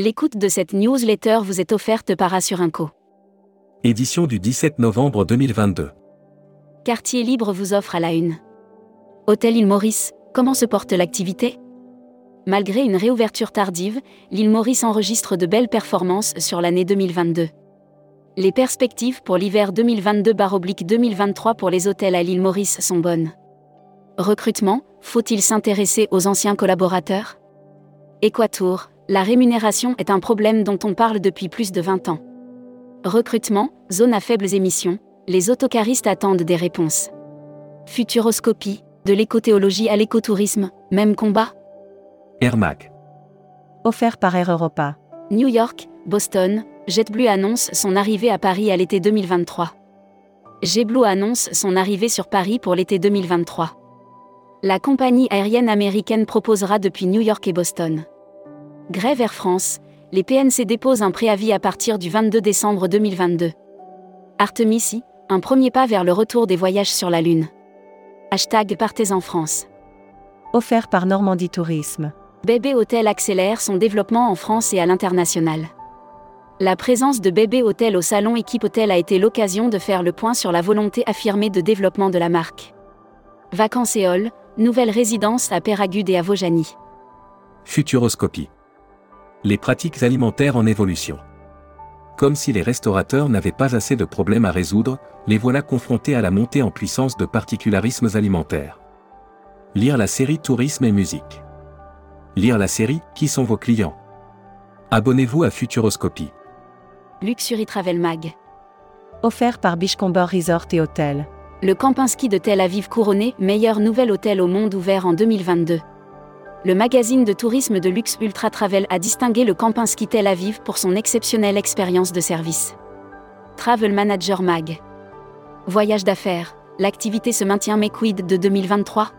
L'écoute de cette newsletter vous est offerte par Assurinco. Édition du 17 novembre 2022. Quartier Libre vous offre à la une. Hôtel Île Maurice, comment se porte l'activité? Malgré une réouverture tardive, l'île Maurice enregistre de belles performances sur l'année 2022. Les perspectives pour l'hiver 2022-2023 pour les hôtels à l'île Maurice sont bonnes. Recrutement, faut-il s'intéresser aux anciens collaborateurs? Équatour, la rémunération est un problème dont on parle depuis plus de 20 ans. Recrutement, zone à faibles émissions, les autocaristes attendent des réponses. Futuroscopie, de l'écothéologie à l'écotourisme, même combat? Air Mac. Offert par Air Europa. New York, Boston, JetBlue annonce son arrivée à Paris à l'été 2023. JetBlue annonce son arrivée sur Paris pour l'été 2023. La compagnie aérienne américaine proposera depuis New York et Boston. Grève Air France, les PNC déposent un préavis à partir du 22 décembre 2022. Artemisi, un premier pas vers le retour des voyages sur la Lune. Hashtag Partez en France. Offert par Normandie Tourisme. Bébé Hôtel accélère son développement en France et à l'international. La présence de Bébé Hôtel au salon Équipe Hôtel a été l'occasion de faire le point sur la volonté affirmée de développement de la marque. Vacances et nouvelle résidence à Péragude et à Vaujany. Futuroscopie. Les pratiques alimentaires en évolution. Comme si les restaurateurs n'avaient pas assez de problèmes à résoudre, les voilà confrontés à la montée en puissance de particularismes alimentaires. Lire la série Tourisme et musique. Lire la série Qui sont vos clients? Abonnez-vous à Futuroscopie. Luxury Travel Mag. Offert par Bichcomber Resort et Hôtel. Le Kempinski de Tel Aviv couronné meilleur nouvel hôtel au monde ouvert en 2022. Le magazine de tourisme de luxe Ultra Travel a distingué le Kempinski Tel Aviv pour son exceptionnelle expérience de service. Travel Manager Mag. Voyage d'affaires. L'activité se maintient mais quid de 2023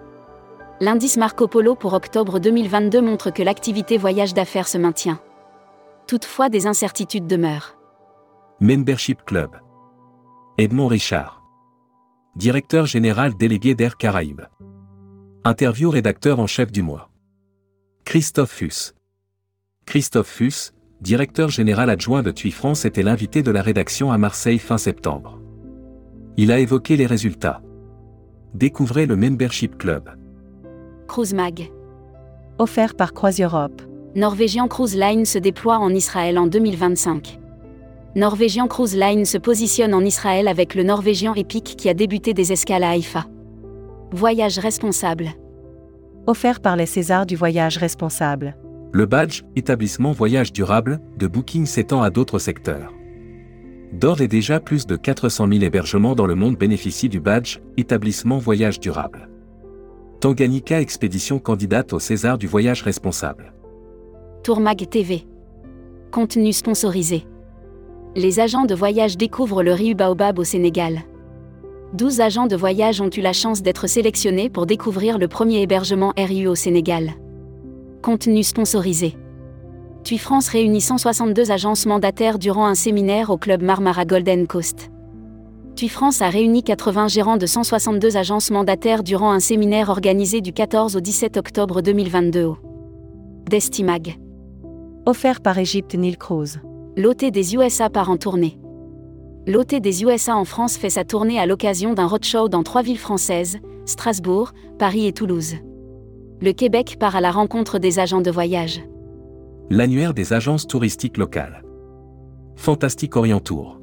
L'indice Marco Polo pour octobre 2022 montre que l'activité voyage d'affaires se maintient. Toutefois, des incertitudes demeurent. Membership Club. Edmond Richard. Directeur général délégué d'Air Caraïbes. Interview rédacteur en chef du mois. Christophe Fuss. Christophe Fuss, directeur général adjoint de TUI France, était l'invité de la rédaction à Marseille fin septembre. Il a évoqué les résultats. Découvrez le Membership Club. Cruise Mag. Offert par Croise Europe. Norwegian Cruise Line se déploie en Israël en 2025. Norwegian Cruise Line se positionne en Israël avec le Norwegian Epic qui a débuté des escales à Haïfa. Voyage responsable. Offert par les Césars du voyage responsable. Le badge Établissement Voyage Durable de Booking s'étend à d'autres secteurs. D'ores et déjà plus de 400 000 hébergements dans le monde bénéficient du badge Établissement Voyage Durable. Tanganyika Expédition candidate au César du voyage responsable. Tourmag TV. Contenu sponsorisé. Les agents de voyage découvrent le Riu Baobab au Sénégal. 12 agents de voyage ont eu la chance d'être sélectionnés pour découvrir le premier hébergement RU au Sénégal. Contenu sponsorisé. TUI France réunit 162 agences mandataires durant un séminaire au club Marmara Golden Coast. TUI France a réuni 80 gérants de 162 agences mandataires durant un séminaire organisé du 14 au 17 octobre 2022 au Destimag. Offert par Egypte Nil Cruise. L'OT des USA part en tournée. L'OT des USA en France fait sa tournée à l'occasion d'un roadshow dans trois villes françaises, Strasbourg, Paris et Toulouse. Le Québec part à la rencontre des agents de voyage. L'annuaire des agences touristiques locales. Fantastique Orient Tour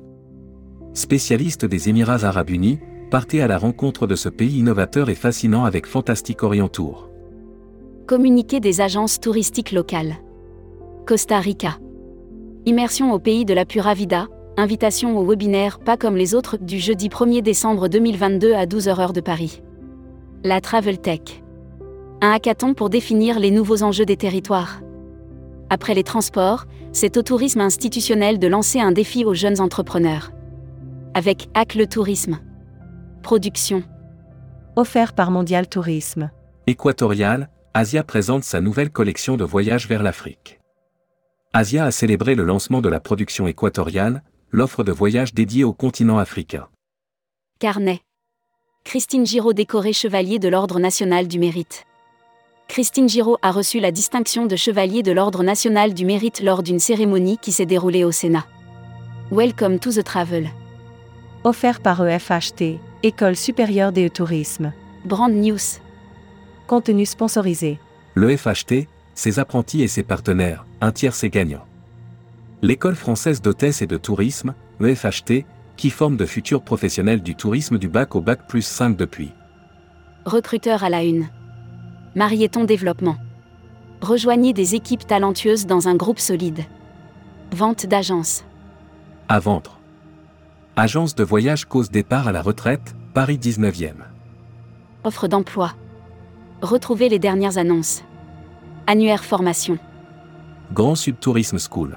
spécialiste des Émirats arabes unis, partez à la rencontre de ce pays innovateur et fascinant avec Fantastic Orient Tour. Communiqué des agences touristiques locales. Costa Rica. Immersion au pays de la Pura Vida, invitation au webinaire Pas comme les autres du jeudi 1er décembre 2022 à 12h de Paris. La Travel Tech. Un hackathon pour définir les nouveaux enjeux des territoires. Après les transports, c'est au tourisme institutionnel de lancer un défi aux jeunes entrepreneurs avec Hack le Tourisme. Production. Offert par Mondial Tourisme. Équatorial, Asia présente sa nouvelle collection de voyages vers l'Afrique. Asia a célébré le lancement de la production équatoriale, l'offre de voyages dédiée au continent africain. Carnet. Christine Giraud décorée chevalier de l'Ordre national du mérite. Christine Giraud a reçu la distinction de chevalier de l'Ordre national du mérite lors d'une cérémonie qui s'est déroulée au Sénat. Welcome to the travel. Offert par EFHT, École supérieure des tourisme. Brand News. Contenu sponsorisé. Le FHT, ses apprentis et ses partenaires, un tiers c'est gagnant. L'école française d'hôtesse et de tourisme, EFHT, qui forme de futurs professionnels du tourisme du bac au bac plus 5 depuis. Recruteur à la une. Marieton Développement. Rejoignez des équipes talentueuses dans un groupe solide. Vente d'agence. À vendre. Agence de voyage cause départ à la retraite, Paris 19e. Offre d'emploi. Retrouvez les dernières annonces. Annuaire formation. Grand Sud Tourisme School.